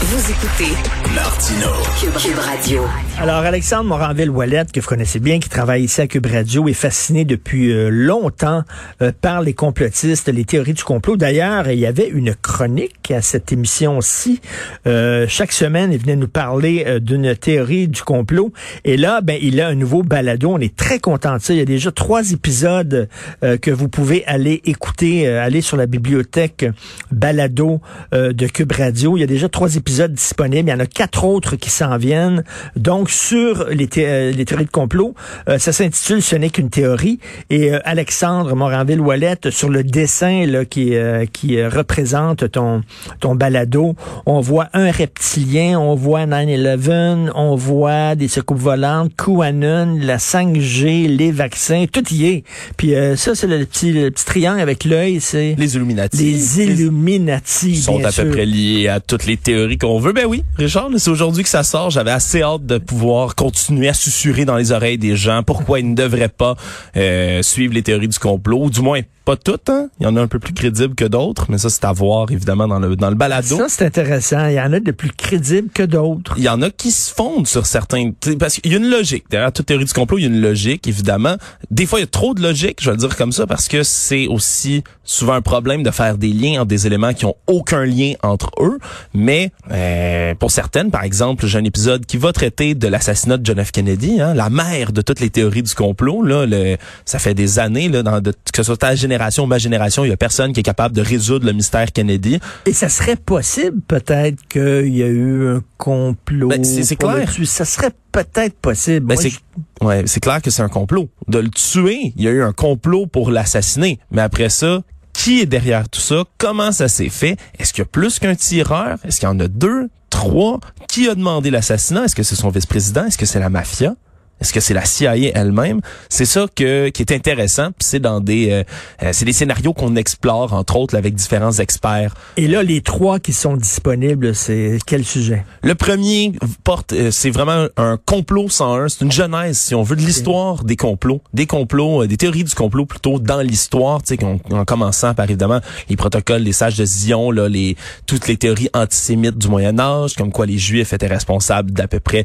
Vous écoutez Martino, Cube, Radio. Alors, Alexandre Moranville-Wallet, que vous connaissez bien, qui travaille ici à Cube Radio, est fasciné depuis euh, longtemps euh, par les complotistes, les théories du complot. D'ailleurs, il y avait une chronique à cette émission-ci. Euh, chaque semaine, il venait nous parler d'une théorie du complot. Et là, ben, il a un nouveau balado. On est très content de ça. Il y a déjà trois épisodes que vous pouvez aller écouter, aller sur la bibliothèque balado de Cube Radio. Il y a déjà trois épisodes disponibles. Il y en a quatre autres qui s'en viennent. Donc, sur les, thé- euh, les théories de complot, euh, ça s'intitule Ce n'est qu'une théorie. Et euh, Alexandre Moranville-Ouellette, sur le dessin là, qui, euh, qui euh, représente ton, ton balado, on voit un reptilien, on voit 9-11, on voit des secoupes volantes, QAnon, la 5G, les vaccins, tout y est. Puis euh, ça, c'est le petit, le petit triangle avec l'œil, c'est Les Illuminati. les Illuminati, sont bien à peu sûr. près liés à toutes les théories qu'on veut. Ben oui, Richard, c'est aujourd'hui que ça sort. J'avais assez hâte de pouvoir continuer à susurrer dans les oreilles des gens pourquoi ils ne devraient pas euh, suivre les théories du complot, ou du moins pas toutes. Hein? Il y en a un peu plus crédibles que d'autres, mais ça c'est à voir évidemment dans le dans le balado. Ça, c'est intéressant. Il y en a de plus crédibles que d'autres. Il y en a qui se fondent sur certains... Parce qu'il y a une logique. Derrière toute théorie du complot, il y a une logique, évidemment. Des fois, il y a trop de logique, je vais le dire comme ça, parce que c'est aussi souvent un problème de faire des liens entre des éléments qui ont aucun lien entre eux. Mais euh, pour certaines, par exemple, j'ai un épisode qui va traiter de l'assassinat de John F. Kennedy, hein, la mère de toutes les théories du complot. Là, le, ça fait des années, là, dans de, que ce soit ta génération ou ma génération, il y a personne qui est capable de résoudre le mystère Kennedy. Et ça serait possible, peut-être, qu'il y a eu un complot. Ben, c'est- clair. Ça serait peut-être possible. Ben, c'est je- ouais, c'est clair que c'est un complot. De le tuer, il y a eu un complot pour l'assassiner. Mais après ça, qui est derrière tout ça? Comment ça s'est fait? Est-ce qu'il y a plus qu'un tireur? Est-ce qu'il y en a deux? Trois? Qui a demandé l'assassinat? Est-ce que c'est son vice-président? Est-ce que c'est la mafia? Est-ce que c'est la CIA elle-même? C'est ça que qui est intéressant. C'est dans des euh, euh, c'est des scénarios qu'on explore entre autres avec différents experts. Et là, les trois qui sont disponibles, c'est quel sujet? Le premier porte, euh, c'est vraiment un complot 101. C'est une genèse, si on veut, de l'histoire des complots, des complots, euh, des théories du complot plutôt dans l'histoire. Tu sais, en commençant par évidemment les protocoles des sages de Zion, là, les toutes les théories antisémites du Moyen Âge, comme quoi les Juifs étaient responsables d'à peu près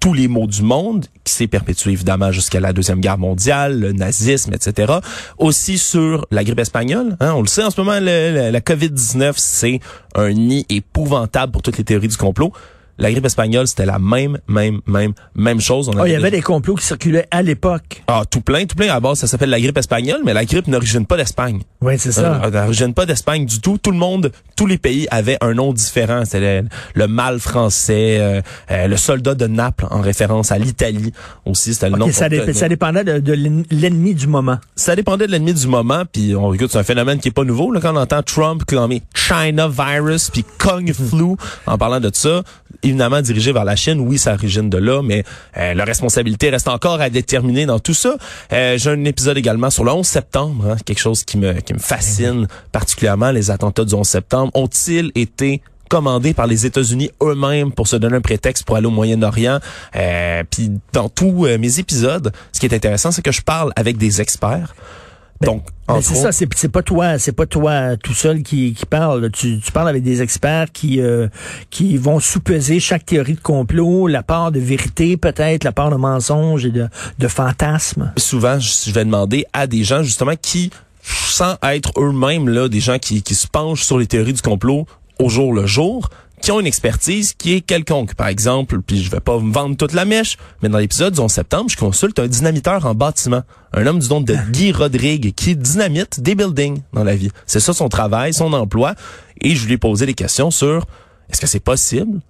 tous les maux du monde, qui s'est perpétué évidemment jusqu'à la Deuxième Guerre mondiale, le nazisme, etc. Aussi sur la grippe espagnole. Hein, on le sait en ce moment, la COVID-19, c'est un nid épouvantable pour toutes les théories du complot. La grippe espagnole, c'était la même, même, même, même chose. On Oh, il y avait- des complots qui circulaient à l'époque. Ah, tout plein, tout plein. À la base, ça s'appelle la grippe espagnole, mais la grippe n'origine pas d'Espagne. Oui, c'est ça. Euh, Elle n'origine pas d'Espagne du tout. Tout le monde, tous les pays avaient un nom différent. C'était le, le mâle français, euh, euh, le soldat de Naples, en référence à l'Italie aussi. C'était le nom. Ça, dé- ça dépendait de, de l'en- l'ennemi du moment. Ça dépendait de l'ennemi du moment. Puis on écoute, c'est un phénomène qui est pas nouveau. Là, quand on entend Trump clamer China virus puis Kung flu en parlant de ça, évidemment dirigé vers la Chine. Oui, ça origine de là, mais euh, la responsabilité reste encore à déterminer dans tout ça. Euh, J'ai un épisode également sur le 11 septembre, hein, quelque chose qui me qui me fascine particulièrement. Les attentats du 11 septembre ont-ils été commandés par les États-Unis eux-mêmes pour se donner un prétexte pour aller au Moyen-Orient? Euh, Puis dans tous euh, mes épisodes, ce qui est intéressant, c'est que je parle avec des experts. Donc, Mais entre c'est ça, c'est pas toi, c'est pas toi tout seul qui, qui parle. Tu, tu parles avec des experts qui euh, qui vont sous-peser chaque théorie de complot, la part de vérité peut-être, la part de mensonge et de, de fantasme. souvent, je je vais demander à des gens justement qui, sans être eux-mêmes là, des gens qui, qui se penchent sur les théories du complot au jour le jour, qui ont une expertise qui est quelconque. Par exemple, puis je vais pas me vendre toute la mèche, mais dans l'épisode du 11 septembre, je consulte un dynamiteur en bâtiment, un homme du nom de Guy Rodrigue qui dynamite des buildings dans la vie. C'est ça son travail, son emploi, et je lui ai posé des questions sur est-ce que c'est possible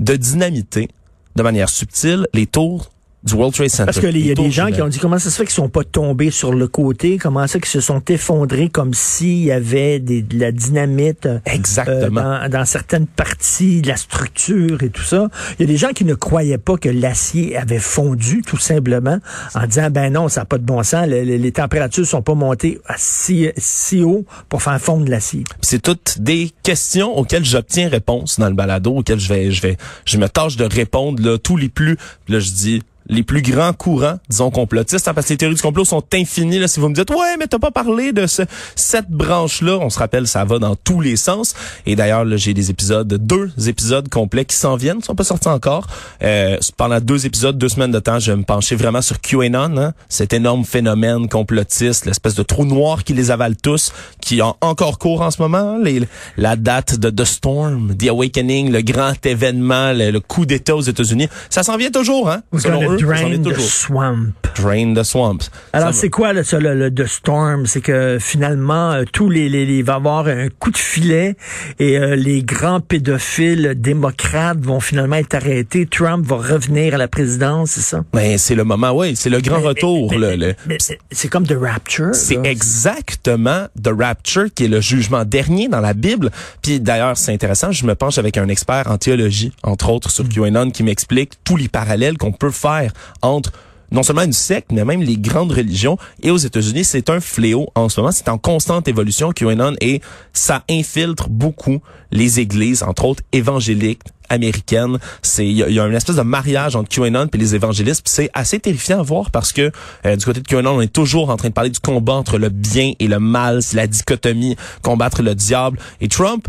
de dynamiter de manière subtile les tours du World Trade Center. Parce qu'il y a des gens qui ont dit comment ça se fait qu'ils sont pas tombés sur le côté, comment ça qu'ils se sont effondrés comme s'il y avait des, de la dynamite euh, Exactement. dans, dans certaines parties de la structure et tout ça? Il y a des gens qui ne croyaient pas que l'acier avait fondu tout simplement en disant ben non, ça n'a pas de bon sens, les, les- les températures sont pas montées à si, si haut pour faire fondre l'acier. C'est toutes des questions auxquelles j'obtiens réponse dans le balado, auxquelles je vais, je vais, je me tâche de répondre là, tous les plus, là je dis les plus grands courants, disons complotistes, hein, parce que les théories du complot sont infinies. Là, si vous me dites ouais, mais t'as pas parlé de ce, cette branche-là, on se rappelle, ça va dans tous les sens. Et d'ailleurs, là, j'ai des épisodes, deux épisodes complets qui s'en viennent, sont pas sortis encore. Euh, pendant deux épisodes, deux semaines de temps, je vais me pencher vraiment sur QAnon, hein, cet énorme phénomène complotiste, l'espèce de trou noir qui les avale tous, qui ont encore cours en ce moment. Les, la date de The Storm, The Awakening, le grand événement, le, le coup d'État aux États-Unis, ça s'en vient toujours, hein? Selon eux, drain the swamp. Drain the swamp. Alors, c'est quoi là, ça, le, le The Storm? C'est que finalement, euh, tous les, les, les- il va y avoir un coup de filet et euh, les grands pédophiles démocrates vont finalement être arrêtés. Trump va revenir à la présidence, c'est ça? Ben, c'est le moment, oui, c'est le grand retour. Mais- le- mais- le- mais c'est- comme The Rapture. C'est exactement The Rapture qui est le jugement dernier dans la Bible. Puis d'ailleurs, c'est intéressant, je me penche avec un expert en théologie, entre autres sur QAnon, qui m'explique tous les parallèles qu'on peut faire entre non seulement une secte, mais même les grandes religions. Et aux États-Unis, c'est un fléau en ce moment. C'est en constante évolution, QAnon, et ça infiltre beaucoup les églises, entre autres évangéliques, américaines. C'est il y, a- une espèce de mariage entre QAnon et les évangélistes. C'est assez terrifiant à voir parce que euh, du côté de QAnon, on est toujours en train de parler du combat entre le bien et le mal, c'est la dichotomie, combattre le diable. Et Trump,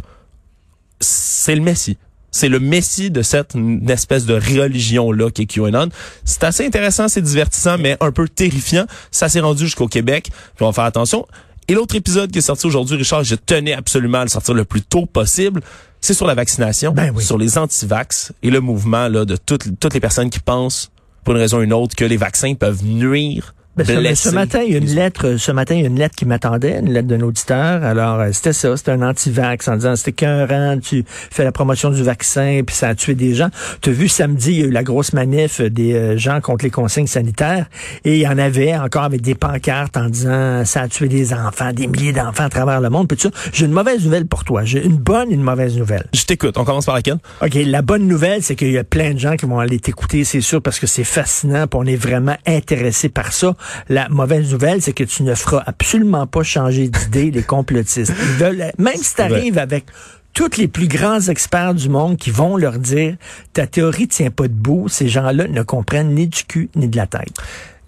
c'est le Messie. C'est le Messie de cette espèce de religion-là qui est QAnon. C'est assez intéressant, c'est divertissant, mais un peu terrifiant. Ça s'est rendu jusqu'au Québec, puis on va faire attention. Et l'autre épisode qui est sorti aujourd'hui, Richard, je tenais absolument à le sortir le plus tôt possible, c'est sur la vaccination, Ben oui. sur les antivax et le mouvement là de toutes, toutes les personnes qui pensent, pour une raison ou une autre, que les vaccins peuvent nuire, Ben, ce, matin, il y a une lettre. Ce matin, il y a une lettre qui m'attendait, une lettre d'un auditeur. Alors, euh, c'était ça, c'était un anti-vax en disant c'était qu'un tu fais la promotion du vaccin, puis ça a tué des gens. Tu as vu samedi, il y a eu la grosse manif des euh, gens contre les consignes sanitaires, et il y en avait encore avec des pancartes en disant ça a tué des enfants, des milliers d'enfants à travers le monde. Puis tout ça. J'ai une mauvaise nouvelle pour toi. J'ai une bonne et une mauvaise nouvelle. Je t'écoute. On commence par laquelle? OK, la bonne nouvelle, c'est qu'il y a plein de gens qui vont aller t'écouter, c'est sûr, parce que c'est fascinant, puis on est vraiment intéressé par ça. La mauvaise nouvelle, c'est que tu ne feras absolument pas changer d'idée les complotistes. Ils veulent, même si tu arrives avec tous les plus grands experts du monde qui vont leur dire ta théorie tient pas debout, ces gens-là ne comprennent ni du cul ni de la tête.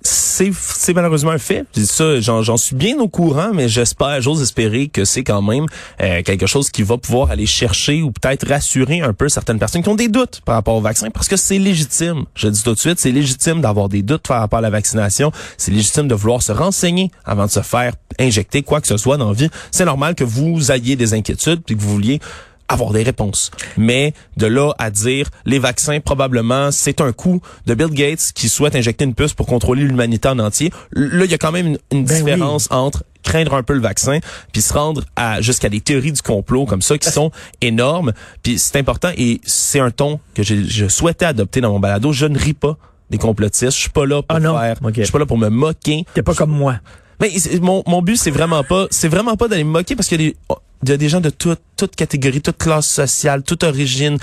C'est malheureusement un fait. Ça, j'en suis bien au courant, mais j'espère, j'ose espérer que c'est quand même euh, quelque chose qui va pouvoir aller chercher ou peut-être rassurer un peu certaines personnes qui ont des doutes par rapport au vaccin, parce que c'est légitime. Je dis tout de suite, c'est légitime d'avoir des doutes par rapport à la vaccination. C'est légitime de vouloir se renseigner avant de se faire injecter quoi que ce soit dans la vie. C'est normal que vous ayez des inquiétudes puis que vous vouliez avoir des réponses. Mais de là à dire les vaccins, probablement, c'est un coup de Bill Gates qui souhaite injecter une puce pour contrôler l'humanité en entier. Là, il y a quand même une, une Ben différence entre craindre un peu le vaccin puis se rendre à jusqu'à des théories du complot comme ça qui sont énormes. Puis c'est important et c'est un ton que je souhaitais adopter dans mon balado. Je ne ris pas des complotistes. Je suis pas là pour Ah faire. Je suis pas là pour me moquer. T'es pas comme moi. Mais mon, mon but, c'est vraiment pas, c'est vraiment pas d'aller me moquer parce qu'il y y a des gens de toute, toute catégorie, toute classe sociale, toute origine.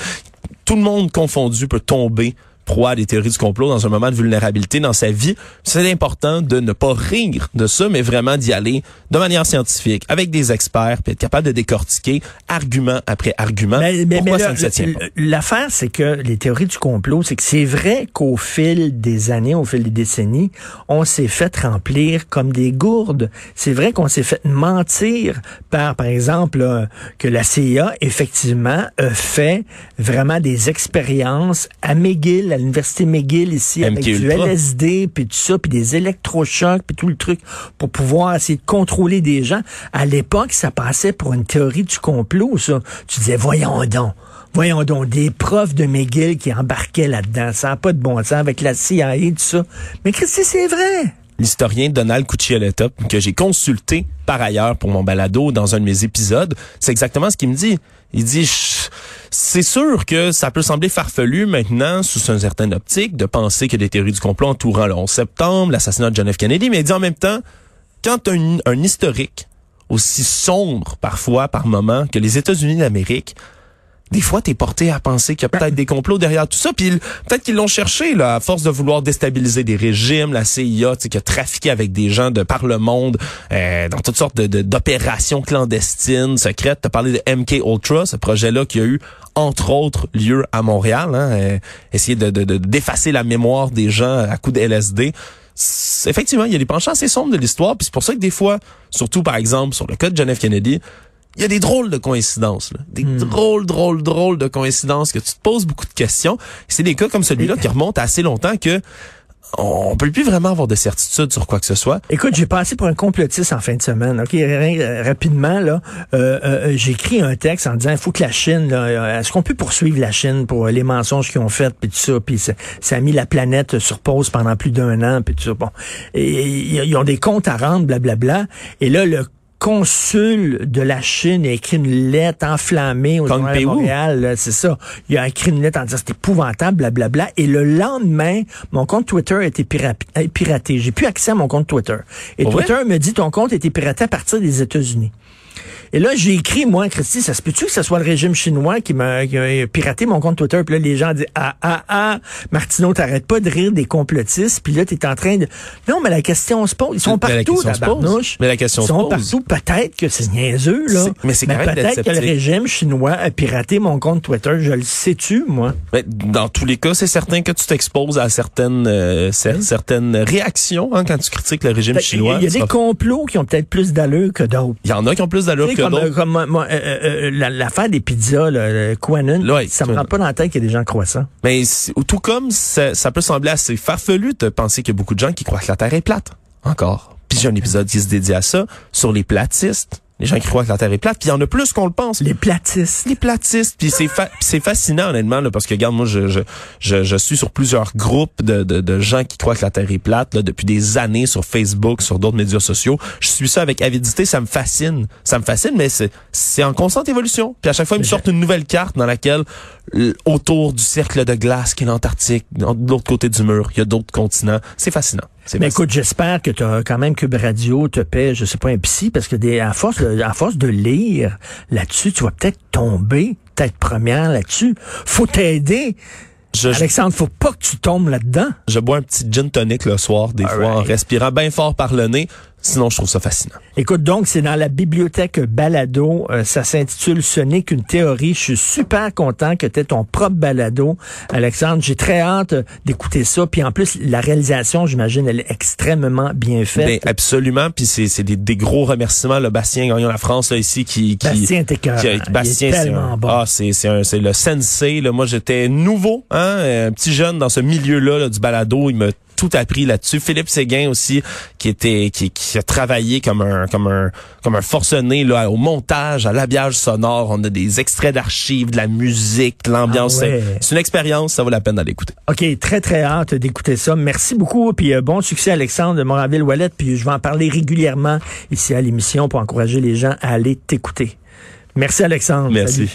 Tout le monde confondu peut tomber proie des théories du complot dans un moment de vulnérabilité dans sa vie. C'est important de ne pas rire de ça, mais vraiment d'y aller de manière scientifique, avec des experts, puis être capable de décortiquer argument après argument. Mais, mais- pourquoi mais ça là, ne se tient pas? L'affaire, c'est que les théories du complot, c'est que c'est vrai qu'au fil des années, au fil des décennies, on s'est fait remplir comme des gourdes. C'est vrai qu'on s'est fait mentir par, par exemple, là, que la CIA, effectivement, a fait vraiment des expériences à McGill, à l'université McGill ici, avec du. LSD, puis tout ça, puis des électrochocs, puis tout le truc, pour pouvoir essayer de contrôler des gens. À l'époque, ça passait pour une théorie du complot, ça. Tu disais, voyons donc. Voyons donc, des profs de McGill qui embarquaient là-dedans. Ça n'a pas de bon sens avec la CIA et tout ça. Mais Christy, c'est vrai. l'historien Donald Cuccioletta, que j'ai consulté par ailleurs pour mon balado dans un de mes épisodes, c'est exactement ce qu'il me dit. Il dit, Chut, C'est sûr que ça peut sembler farfelu maintenant, sous une certaine optique, de penser que des théories du complot entourant le 11 septembre, l'assassinat de John F. Kennedy, mais il dit en même temps, quand un, un historique aussi sombre parfois, par moment, que les États-Unis d'Amérique, des fois, t'es porté à penser qu'il y a peut-être des complots derrière tout ça. Puis peut-être qu'ils l'ont cherché, là, à force de vouloir déstabiliser des régimes, la CIA, qui a trafiqué avec des gens de par le monde, euh, dans toutes sortes d'opérations clandestines, secrètes. T'as parlé de MK Ultra, ce projet-là qui a eu entre autres lieu à Montréal, hein, euh, essayer de, de, de, d'effacer la mémoire des gens à coup de LSD. Effectivement, il y a des penchants assez sombres de l'histoire, puis c'est pour ça que des fois, surtout par exemple sur le cas de John F. Kennedy, il y a des drôles de coïncidences, là. des drôles, drôles, drôles de coïncidences que tu te poses beaucoup de questions. C'est des cas comme celui-là qui remontent assez longtemps que on peut plus vraiment avoir de certitude sur quoi que ce soit. Écoute, j'ai passé pour un complotiste en fin de semaine. Ok, euh, rapidement là, euh, euh, j'ai écrit un texte en disant faut que la Chine, euh, est-ce qu'on peut poursuivre la Chine pour euh, les mensonges qu'ils ont faits puis tout ça, puis ça, ça a mis la planète sur pause pendant plus d'un an puis tout ça. Bon, ils ont des comptes à rendre, blablabla. Et là le consul de la Chine a écrit une lettre enflammée au journal de. Montréal, c'est ça. Il a écrit une lettre en disant c'est épouvantable, blablabla. Et le lendemain, mon compte Twitter a été pira- piraté. J'ai plus accès à mon compte Twitter. Et? Twitter me dit ton compte a été piraté à partir des États-Unis. Et là, j'ai écrit, moi, Christy, ça se peut-tu que ce soit le régime chinois qui m'a piraté mon compte Twitter? Puis là, les gens disent, ah, ah, ah, Martineau, t'arrêtes pas de rire des complotistes. Puis là, t'es en train de... Non, mais la question se pose. Ils sont Mais la partout, question se pose. tabarnouche. Mais la question Ils se sont pose. partout. Peut-être que c'est niaiseux, là. Mais c'est peut-être que le régime chinois a piraté mon compte Twitter. Je le sais-tu, moi? Mais dans tous les cas, c'est certain que tu t'exposes à certaines euh, cer- certaines réactions hein, quand tu critiques le régime chinois. Il y a des complots qui ont peut-être plus d'allure que d'autres. Il y en a qui ont plus d'allure que comme, euh, comme moi, moi, euh, euh, la- l'affaire des pizzas, là, le Quanon, Ouais, ça me rentre pas dans la tête qu'il y a des gens croissants. Mais tout comme ça, ça peut sembler assez farfelu de penser qu'il y a beaucoup de gens qui croient que la Terre est plate. Encore. Puis j'ai un épisode qui se dédie à ça, sur les platistes. Les gens qui croient que la Terre est plate. Puis il y en a plus qu'on le pense. Les platistes. les platistes. Puis c'est fa- puis c'est fascinant honnêtement là, parce que regarde moi je je, je je suis sur plusieurs groupes de, de de gens qui croient que la Terre est plate là, depuis des années sur Facebook, sur d'autres médias sociaux. Je suis ça avec avidité, ça me fascine. Ça me fascine mais c'est c'est en constante évolution. Puis à chaque fois ils me sortent une nouvelle carte dans laquelle autour du cercle de glace qui est l'Antarctique, de l'autre côté du mur, il y a d'autres continents. C'est fascinant. Mais écoute, j'espère que t'as quand même Cube Radio te paie, je sais pas, un psy, parce que des, à force, de- à force de lire là-dessus, tu vas peut-être tomber, tête première là-dessus. Faut t'aider. Je, Alexandre, faut pas que tu tombes là-dedans. je bois un petit gin tonic le soir des All fois en respirant bien fort par le nez. Sinon je trouve ça fascinant. Écoute, donc, c'est dans la bibliothèque Balado. Euh, ça s'intitule Ce n'est qu'une théorie. Je suis super content que tu aies ton propre balado, Alexandre. J'ai très hâte d'écouter ça. Puis en plus, la réalisation, j'imagine, elle est extrêmement bien faite. Ben, absolument. Puis c'est, c'est des, des gros remerciements. Le Bastien Gagnon La France là, ici qui, qui Bastien t'es est Bastien, c'est bon. Ah, c'est c'est un- c'est le sensei. Là. Moi, j'étais nouveau, hein, un petit jeune dans ce milieu-là là, du balado. Il m'a tout appris là-dessus. Philippe Séguin aussi, qui était qui, qui a travaillé comme un comme un comme un forcené là au montage, à l'habillage sonore. On a des extraits d'archives, de la musique, de l'ambiance. Ah ouais. C'est- une expérience, ça vaut la peine d'aller écouter. OK, très, très hâte d'écouter ça. Merci beaucoup. Puis euh, bon succès, Alexandre de Moraville-Wallet. Puis je vais en parler régulièrement ici à l'émission pour encourager les gens à aller t'écouter. Merci, Alexandre. Merci. Salut.